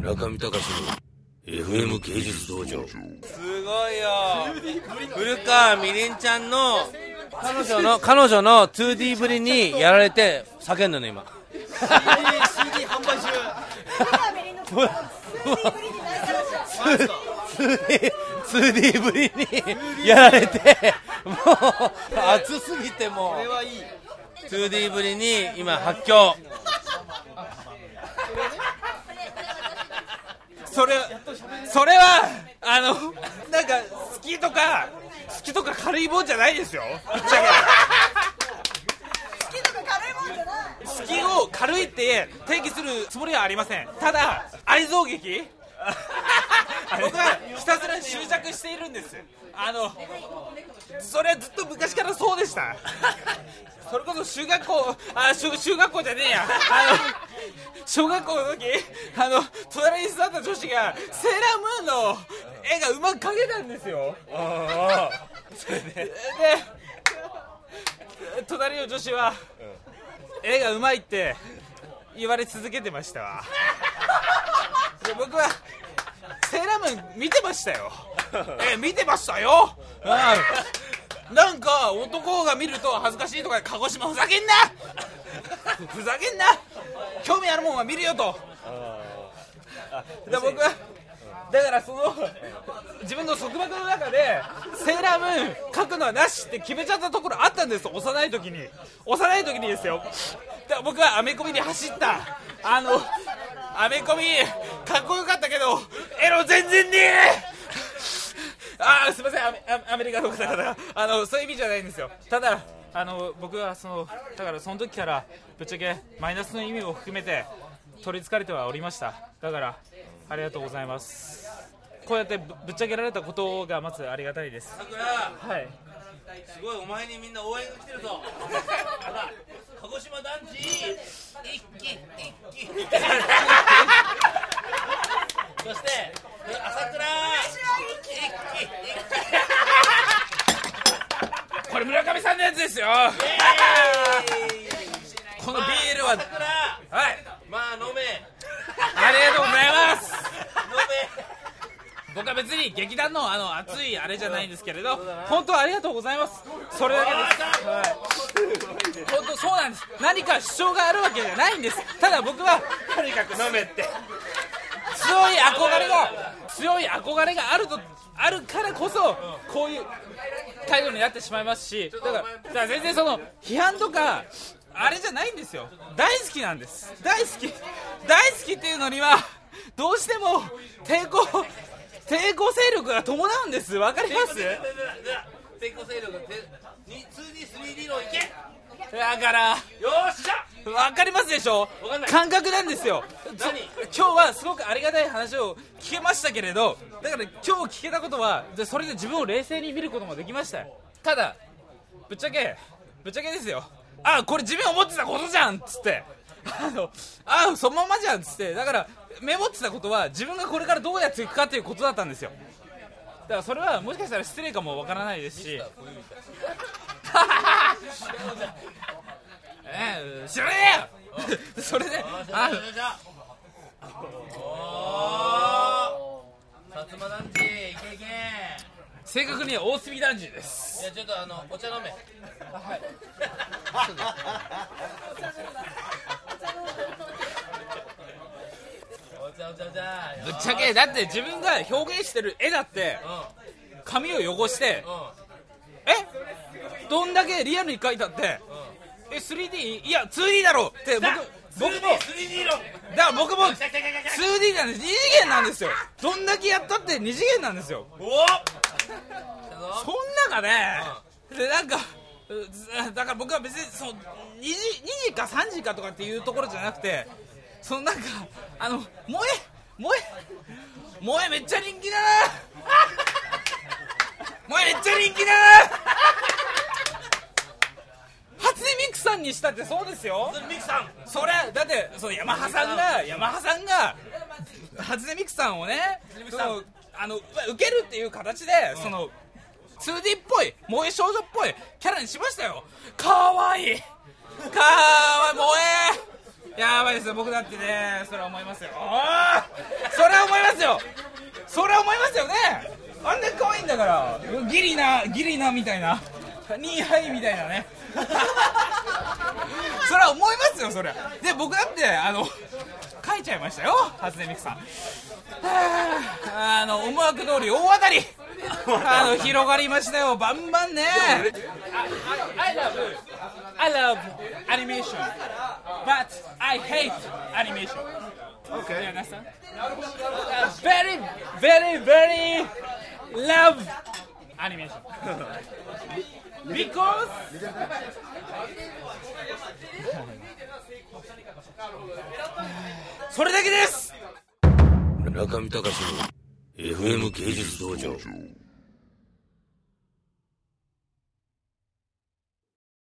村上隆の FM 芸術道場。すごいよ。古川みりんちゃんの彼女の彼女の 2D ぶりにやられて叫んだの今。CD 販売中。2D ぶりにやられてもう熱すぎてもこれはいい。2D ぶりに今発狂それそれはあのなんか好きとか好きとか軽いもんじゃないですよ。ぶっちゃけ。好きを軽いって定義するつもりはありません。ただ愛憎劇。僕はひたすら執着しているんです。あのそれはずっと昔からそうでした。それこそ中学校あ中中学校じゃねえや。あの小学校の時あの隣に座った女子がセーラームーンの絵がうまく描けたんですよ。それでで隣の女子は、絵がうまいって言われ続けてましたわ。僕はセーラームーン見てましたよ。え見てましたよ、うん、なんか男が見ると恥ずかしいとか鹿児島ふざけんな。ふざけんな。興味あるもんは見るよと。で僕はだからその自分の束縛の中でセーラームーン書くのはなしって決めちゃったところあったんです。幼い時に。幼い時にですよ。で僕はアメコミに走った。あのアメコミかっこよかったけどエロ全然ねえ。あーすみません。アメアメリカの方々。あのそういう意味じゃないんですよ。ただあの僕はそのだからその時からぶっちゃけマイナスの意味を含めて取りつかれてはおりました。だからありがとうございます。こうやってぶぶっちゃけられたことがまずありがたいです。はい。すごいお前にみんな応援が来てるぞ。ほら鹿児島団地。一気一気。そして朝倉。一気これ村上さんのやつですよ。このビールは。はい。まあ飲め。ありがとうございます。飲僕は別に劇団のあの熱いあれじゃないんですけれど本当ありがとうございます。それだけです、はい、本当そうなんです。何か主張があるわけじゃないんです。ただ僕はとにかく飲めって。強い憧れが強い憧れがあるとあるからこそこういう態度になってしまいますしだからだから全然その批判とかあれじゃないんですよ。大好きなんです。大好き。大好きっていうのにはどうしても抵抗抵抗勢力が伴うんです。わかります？抵抗勢力が 2D3D のいけ。だからよっしゃ。わかりますでしょ？感覚なんですよ。何？今日はすごくありがたい話を聞けましたけれどだから今日聞けたことはでそれで自分を冷静に見ることもできましたよ。ただぶっちゃけぶっちゃけですよ。あこれ自分思ってたことじゃんっつって。あのあそのままじゃんっつって。だからメモってたことは自分がこれからどうやっていくかっていうことだったんですよ。だからそれはもしかしたら失礼かもわからないですし。ええ知らねえよ！それであ薩摩団地いけいけ正確には大隅団地です。いやちょっとあのお茶飲め。お茶お茶お茶ぶっちゃけだって自分が表現してる絵だって紙を汚してえ？どんだけリアルに描いたって？え 3D いや 2D だろって僕僕も。3D のだから僕も 2D なんです2次元なんですよどんだけやったって2次元なんですよおそん中ねでなんかうだから僕は別にその2時 ,2 時か3時かとかっていうところじゃなくてそのなんかあの萌え萌え萌えめっちゃ人気だな萌えめっちゃ人気だな初音ミクさんにしたってそうですよ。ミクさん。それだってそのヤマハさんがヤマハさんが初音ミクさんをねそのあの受けるっていう形で、その 2D っぽい萌え少女っぽいキャラにしましたよ。かわいい。かわいい。萌え。やばいですよ。僕だってねそれは思いますよ。おー。よ。ね。あんな可愛いんだから。ギリなギリなみたいな。ニーハイみたいなね。それは思いますよそれで僕だってあの書いちゃいましたよ初音ミクさんはああの思惑通り大当たりあの広がりましたよバンバンね I love I love animation but I hate animation Okay. You understand? Uh, very, very, very love animation. Because それだけです中見隆の FM 芸術道場。